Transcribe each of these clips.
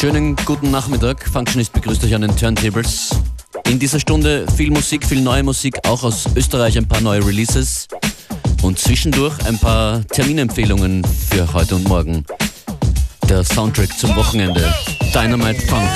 Schönen guten Nachmittag. Functionist begrüßt euch an den Turntables. In dieser Stunde viel Musik, viel neue Musik, auch aus Österreich ein paar neue Releases und zwischendurch ein paar Terminempfehlungen für heute und morgen. Der Soundtrack zum Wochenende. Dynamite Funk.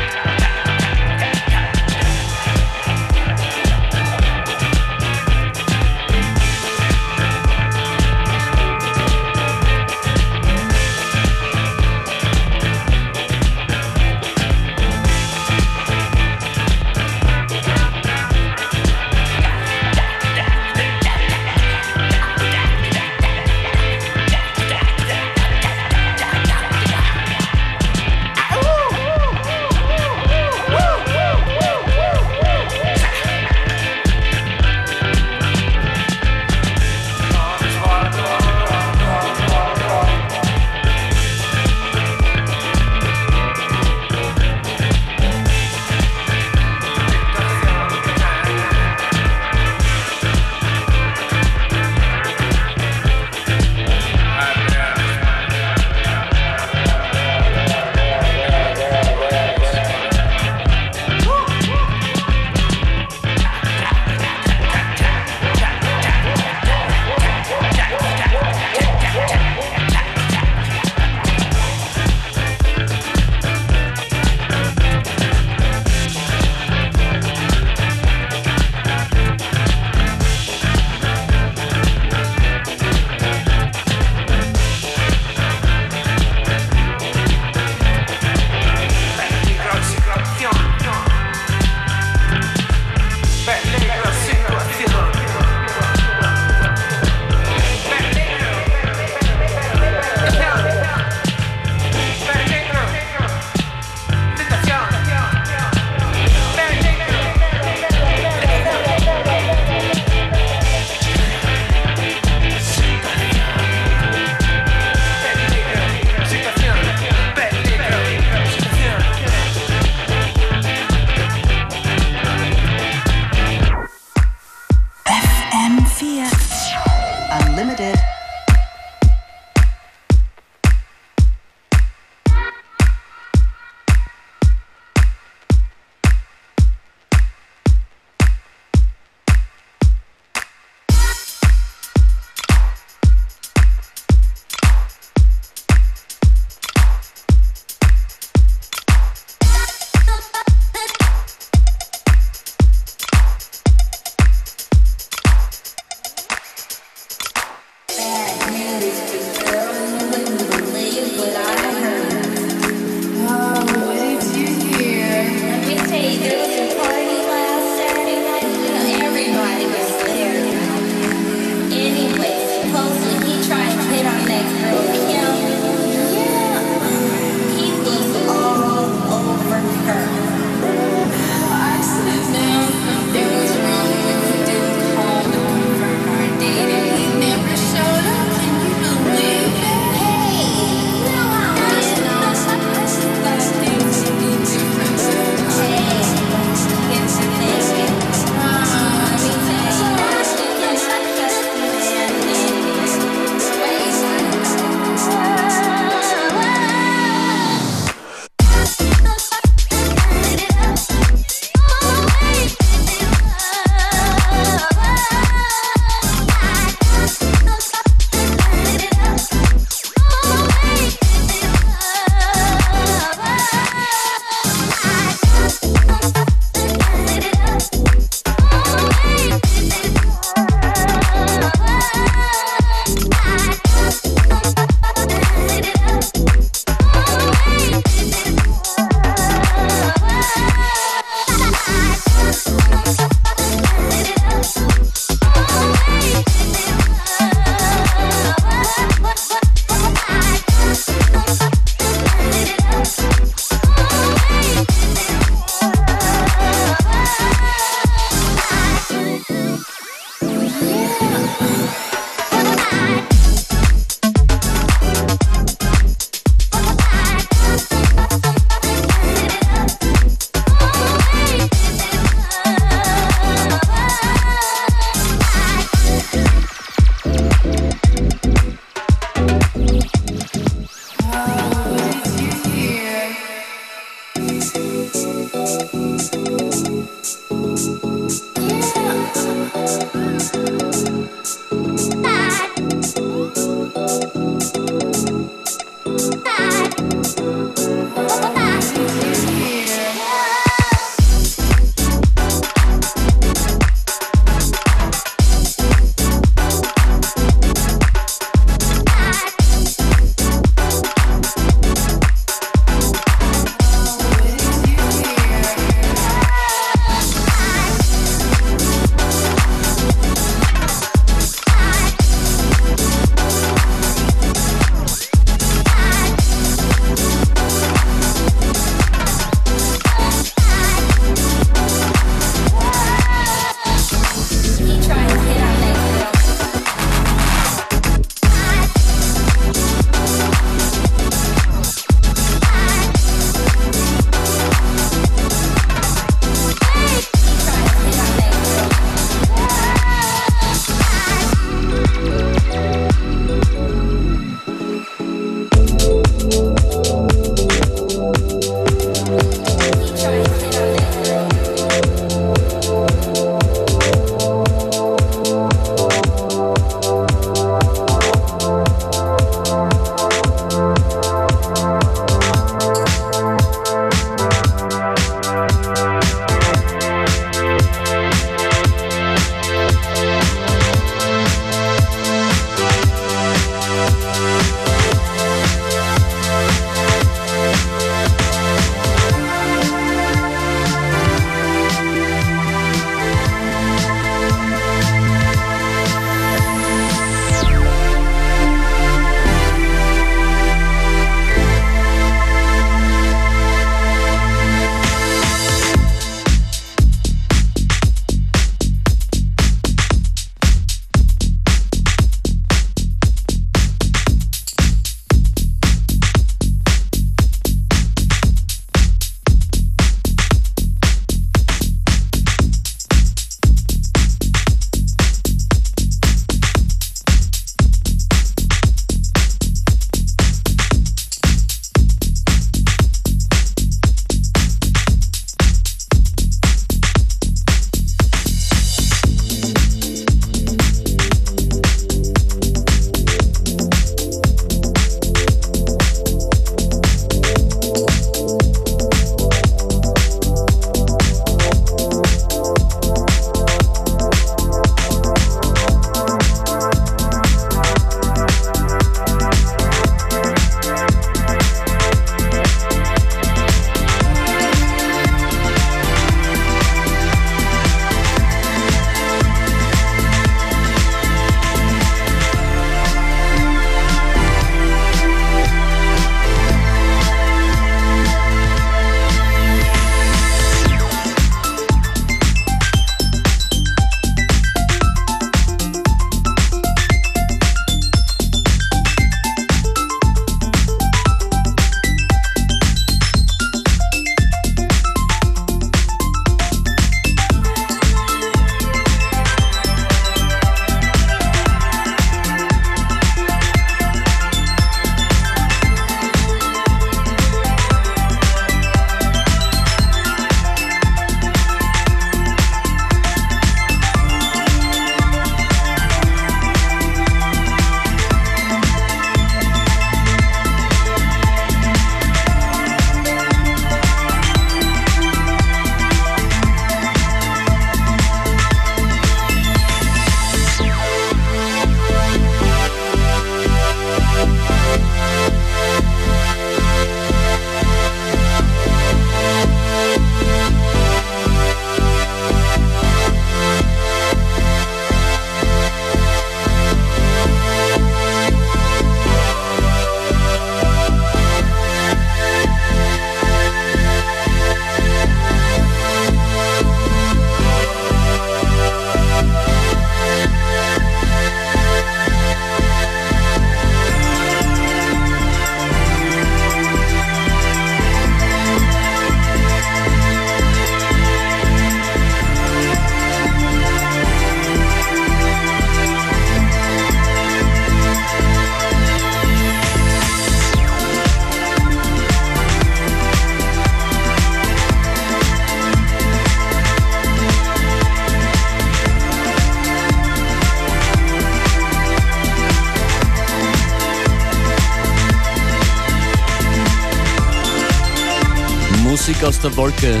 Aus der Wolke.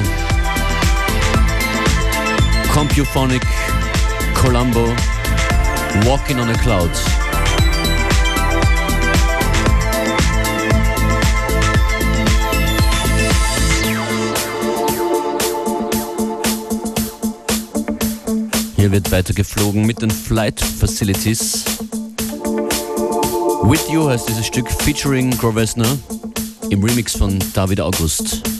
Compuphonic, Columbo, Walking on a Cloud. Hier wird weiter geflogen mit den Flight Facilities. With You heißt dieses Stück featuring Grovesner im Remix von David August.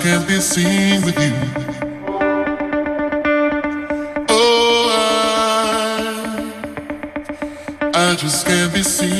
Can't be seen with you. Oh, I, I just can't be seen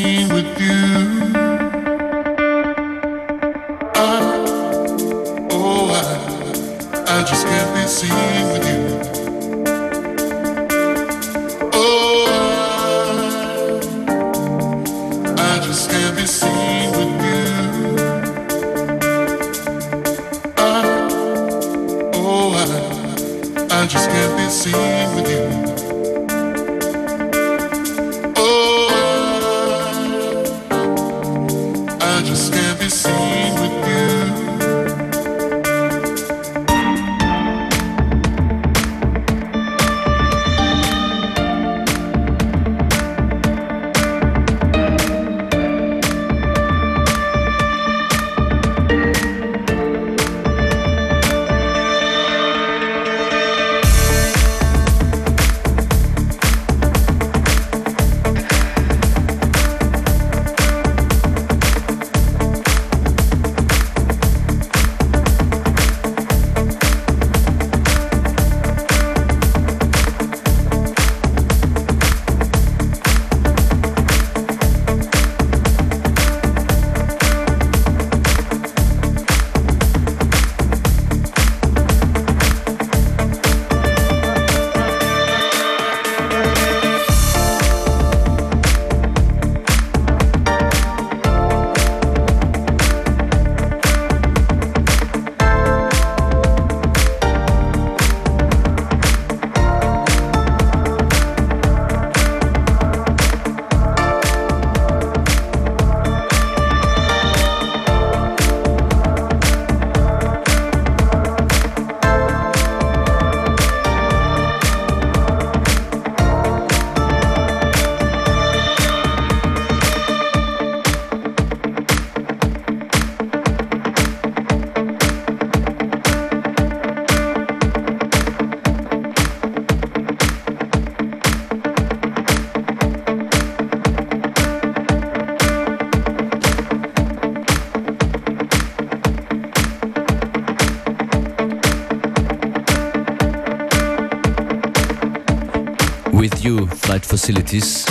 Facilities.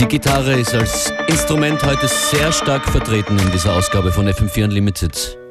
Die Gitarre ist als Instrument heute sehr stark vertreten in dieser Ausgabe von FM4 Unlimited.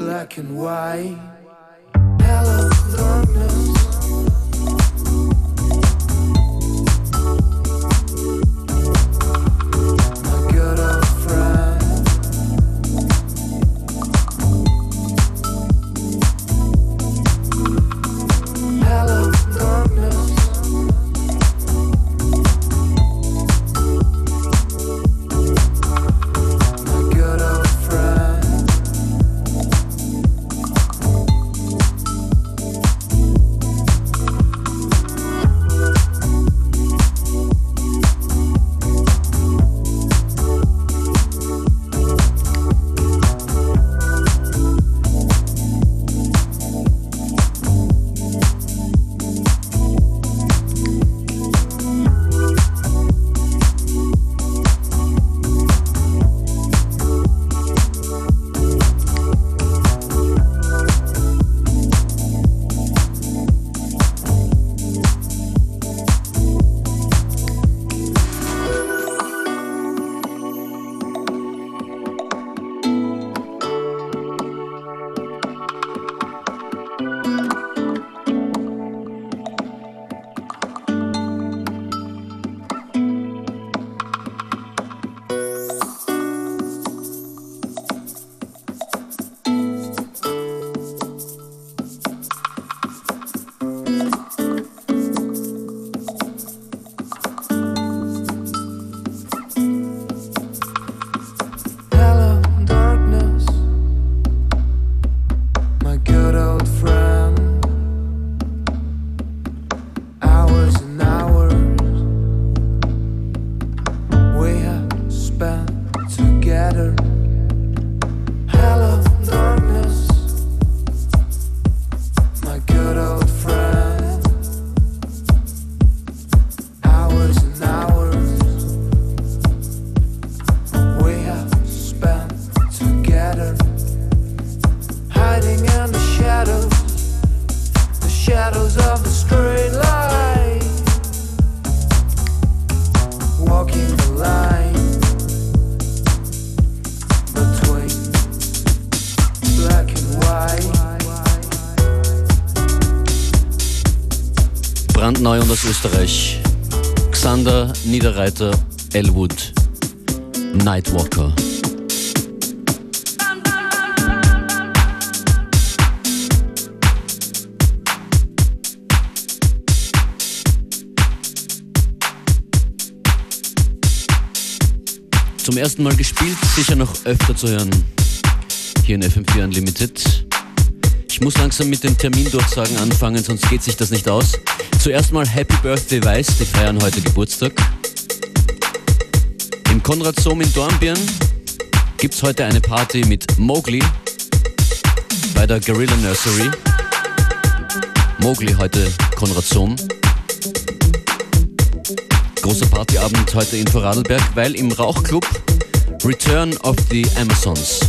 black and white. Hello, darkness. Österreich. Xander Niederreiter Elwood. Nightwalker. Zum ersten Mal gespielt, sicher noch öfter zu hören. Hier in FM4 Unlimited. Ich muss langsam mit den Termindurchsagen anfangen, sonst geht sich das nicht aus. Zuerst mal Happy Birthday Weiß, die feiern heute Geburtstag. Im Konrad Sohm in Dornbirn gibt es heute eine Party mit Mowgli bei der Gorilla Nursery. Mowgli heute Konrad Sohm. Großer Partyabend heute in Vorarlberg, weil im Rauchclub Return of the Amazons.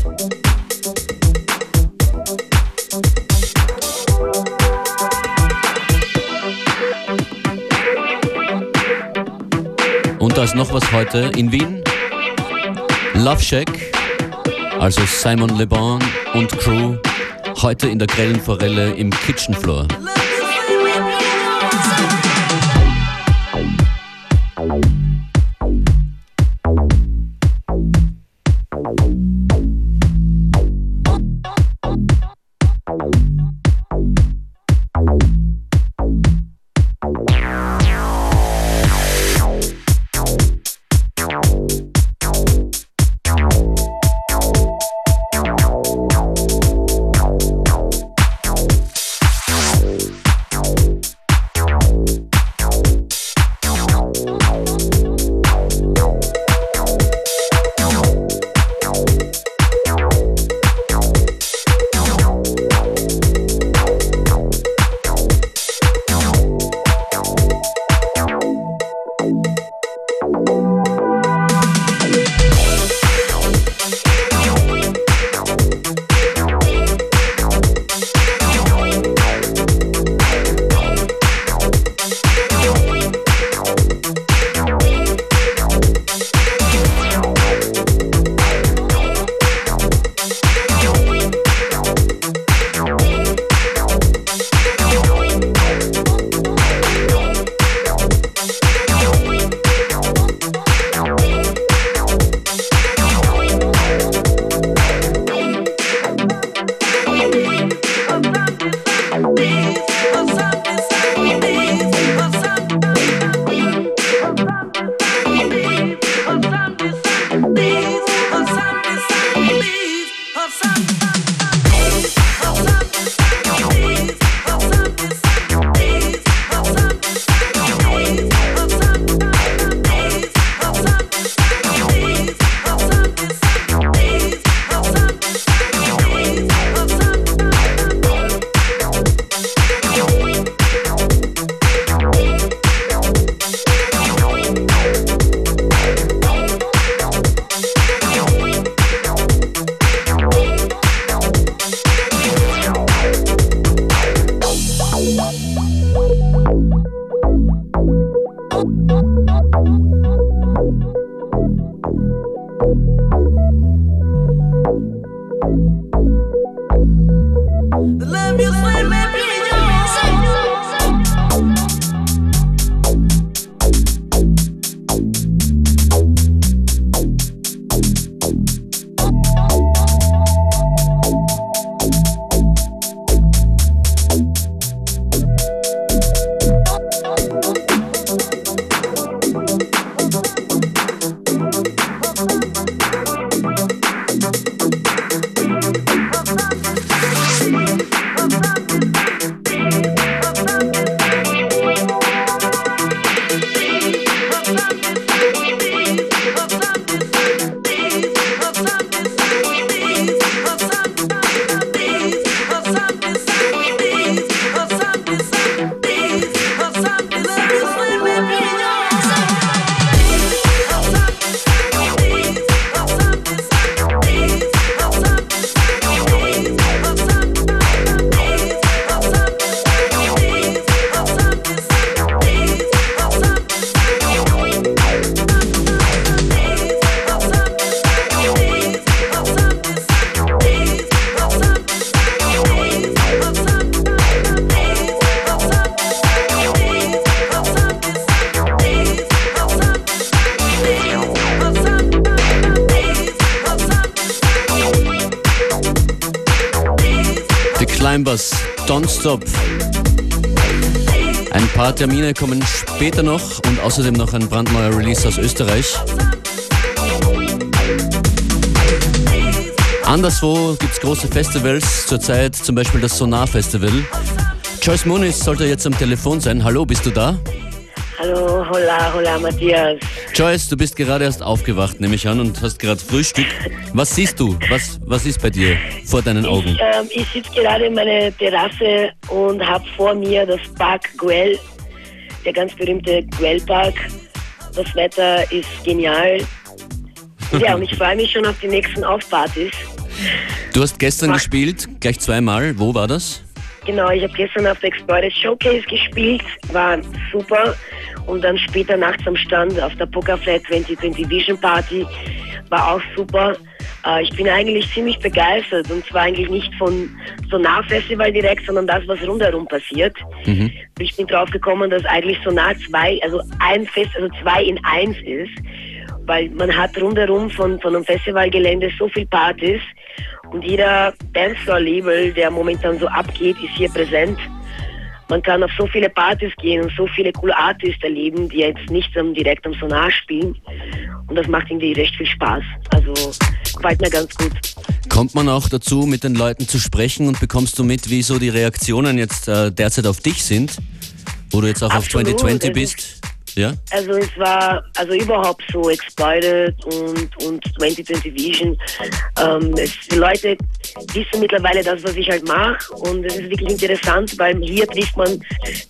Und da ist noch was heute in Wien. Love Shack, also Simon Le Bon und Crew, heute in der grellen Forelle im Kitchen Floor. Termine kommen später noch und außerdem noch ein brandneuer Release aus Österreich. Anderswo gibt es große Festivals, zurzeit zum Beispiel das Sonar Festival. Joyce Muniz sollte jetzt am Telefon sein. Hallo, bist du da? Hallo, hola, hola, Matthias. Joyce, du bist gerade erst aufgewacht, nehme ich an, und hast gerade Frühstück. Was siehst du? Was, was ist bei dir vor deinen Augen? Ich, ähm, ich sitze gerade in meiner Terrasse und habe vor mir das Park Güell, der ganz berühmte Güell Park. Das Wetter ist genial. Ja, und ich freue mich schon auf die nächsten Aufpartys. Du hast gestern Mach- gespielt, gleich zweimal. Wo war das? Genau, ich habe gestern auf der Exploited Showcase gespielt, war super. Und dann später nachts am Stand auf der Pokerflat 2020 Vision Party, war auch super. Äh, ich bin eigentlich ziemlich begeistert und zwar eigentlich nicht von Sonar Festival direkt, sondern das, was rundherum passiert. Ich bin drauf gekommen, dass eigentlich Sonar 2, also ein Fest, also zwei in eins ist, weil man hat rundherum von, von einem Festivalgelände so viel Partys und jeder Dancefloor-Label, der momentan so abgeht, ist hier präsent. Man kann auf so viele Partys gehen und so viele coole Artists erleben, die jetzt nicht am, direkt am Sonar spielen. Und das macht irgendwie recht viel Spaß. Also gefällt mir ganz gut. Kommt man auch dazu, mit den Leuten zu sprechen und bekommst du mit, wie so die Reaktionen jetzt äh, derzeit auf dich sind? Wo du jetzt auch Absolut, auf 2020 es bist? Ja? Also es war also überhaupt so Exploited und, und 2020 Vision. Ähm, es, die Leute wissen mittlerweile das, was ich halt mache und es ist wirklich interessant, weil hier trifft man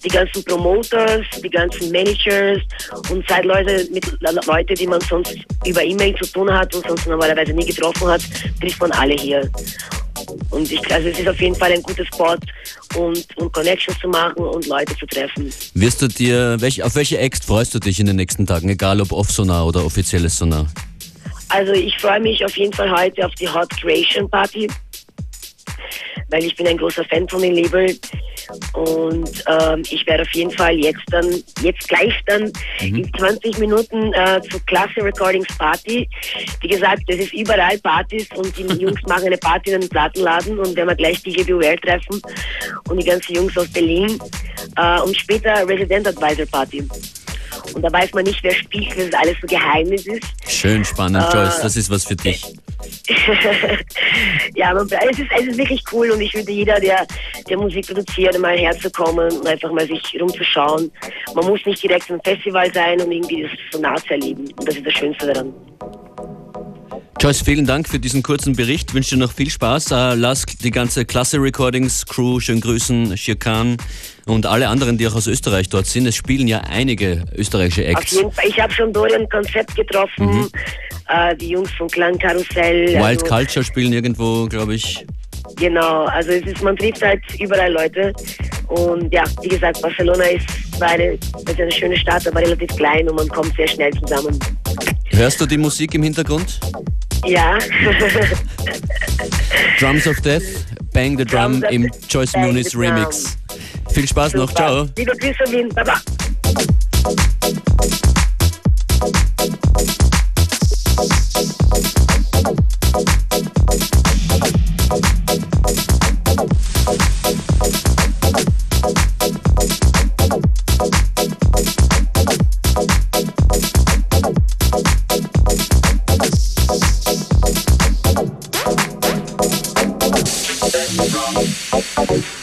die ganzen Promoters, die ganzen Managers und seit Leute mit Leute, die man sonst über E-Mail zu tun hat und sonst normalerweise nie getroffen hat, trifft man alle hier. Und ich, also es ist auf jeden Fall ein guter Spot und, und Connections zu machen und Leute zu treffen. Wirst du dir, welch, auf welche Act freust du dich in den nächsten Tagen? Egal ob Off-Sonar oder offizielles Sonar. Also ich freue mich auf jeden Fall heute auf die Hot Creation Party, weil ich bin ein großer Fan von dem Label und ähm, ich werde auf jeden Fall jetzt dann, jetzt gleich dann in 20 Minuten äh, zur Klasse Recordings Party. Wie gesagt, es ist überall Partys und die Jungs machen eine Party in einem Plattenladen und werden wir gleich DJ Beware treffen und die ganzen Jungs aus Berlin äh, und später Resident Advisor Party. Und da weiß man nicht, wer spielt, weil es alles so Geheimnis ist. Schön spannend, Äh, Joyce. Das ist was für dich. ja, man, es, ist, es ist wirklich cool und ich würde jeder, der, der Musik produziert, mal herzukommen und einfach mal sich rumzuschauen. Man muss nicht direkt im Festival sein, um irgendwie das so nah zu erleben. Und das ist das Schönste daran. Joyce, vielen Dank für diesen kurzen Bericht. Wünsche dir noch viel Spaß. Äh, lass die ganze Klasse Recordings Crew schön grüßen, Shirkan und alle anderen, die auch aus Österreich dort sind. Es spielen ja einige österreichische Auf Acts. jeden Fall, ich habe schon Dorian Konzept getroffen, äh, die Jungs von Klangkarussell. Wild also, Culture spielen irgendwo, glaube ich. Genau, also es ist, man trifft halt überall Leute. Und ja, wie gesagt, Barcelona ist, zwar eine, ist eine schöne Stadt, aber relativ klein und man kommt sehr schnell zusammen. Hörst du die Musik im Hintergrund? Ja. Drums of Death, Bang the Drum im Joyce Muniz Remix. Viel Spaß Super. noch, ciao. Liebe Grüße Wien, baba. Thank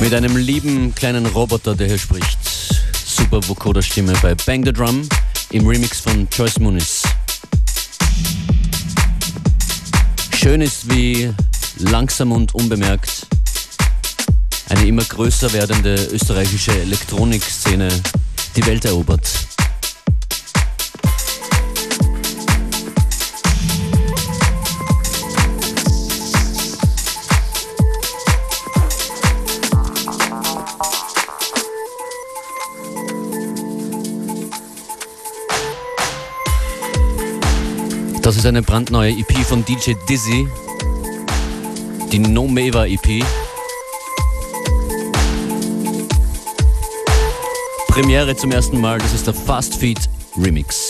Mit einem lieben kleinen Roboter, der hier spricht. Super Vocoder-Stimme bei Bang the Drum im Remix von Joyce Muniz. Schön ist, wie langsam und unbemerkt eine immer größer werdende österreichische Elektronikszene die Welt erobert. Das ist eine brandneue EP von DJ Dizzy, die No Meva EP. Premiere zum ersten Mal, das ist der Fast Feed Remix.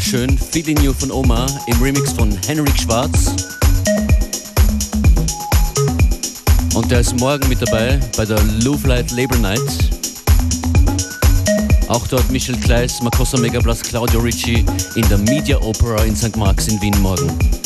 Schön Feeling You von Oma im Remix von Henrik Schwarz. Und der ist morgen mit dabei bei der Louvre Light Labor Night. Auch dort Michel Kleiss, Makossa Megablas, Claudio Ricci in der Media Opera in St. Marx in Wien morgen.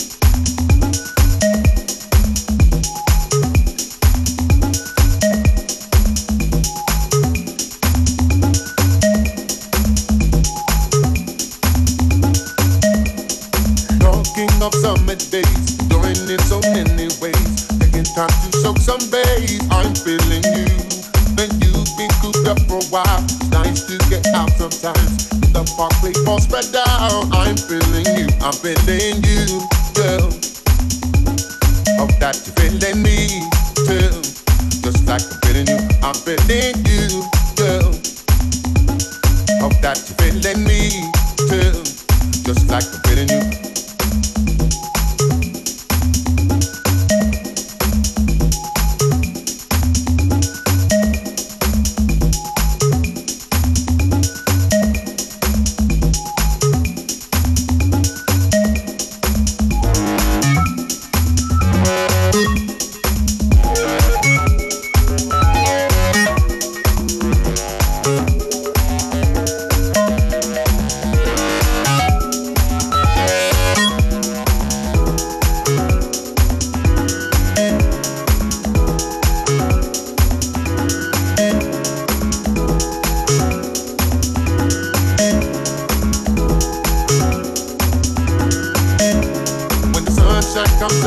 comes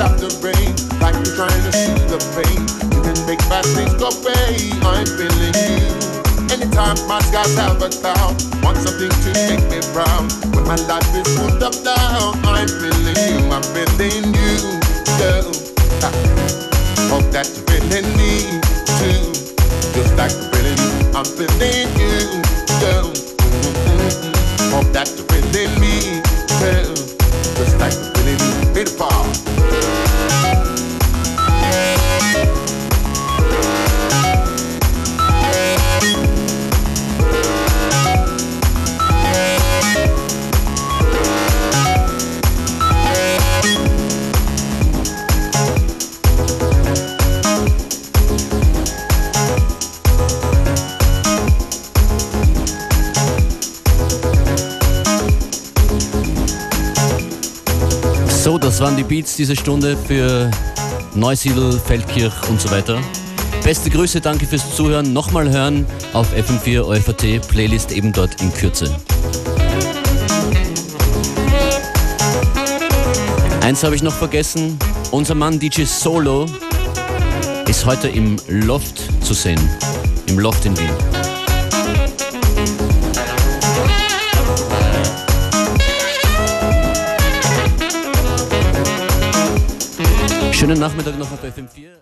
like you're trying to the pain. You can make things go away. I'm feeling you. Anytime my skies have a cloud, want something to make me proud. When my life is full up down, I'm feeling you. I'm feeling you, love. Hope that you're feeling me too, just like you're feeling. I'm feeling you, girl. Mm-hmm. Hope that you're feeling me too, just like you're feeling me. Beautiful. Das waren die Beats diese Stunde für Neusiedl, Feldkirch und so weiter. Beste Grüße, danke fürs Zuhören. Nochmal hören auf FM4 OFAT, Playlist eben dort in Kürze. Eins habe ich noch vergessen. Unser Mann DJ Solo ist heute im Loft zu sehen. Im Loft in Wien. Schönen Nachmittag noch auf FM4.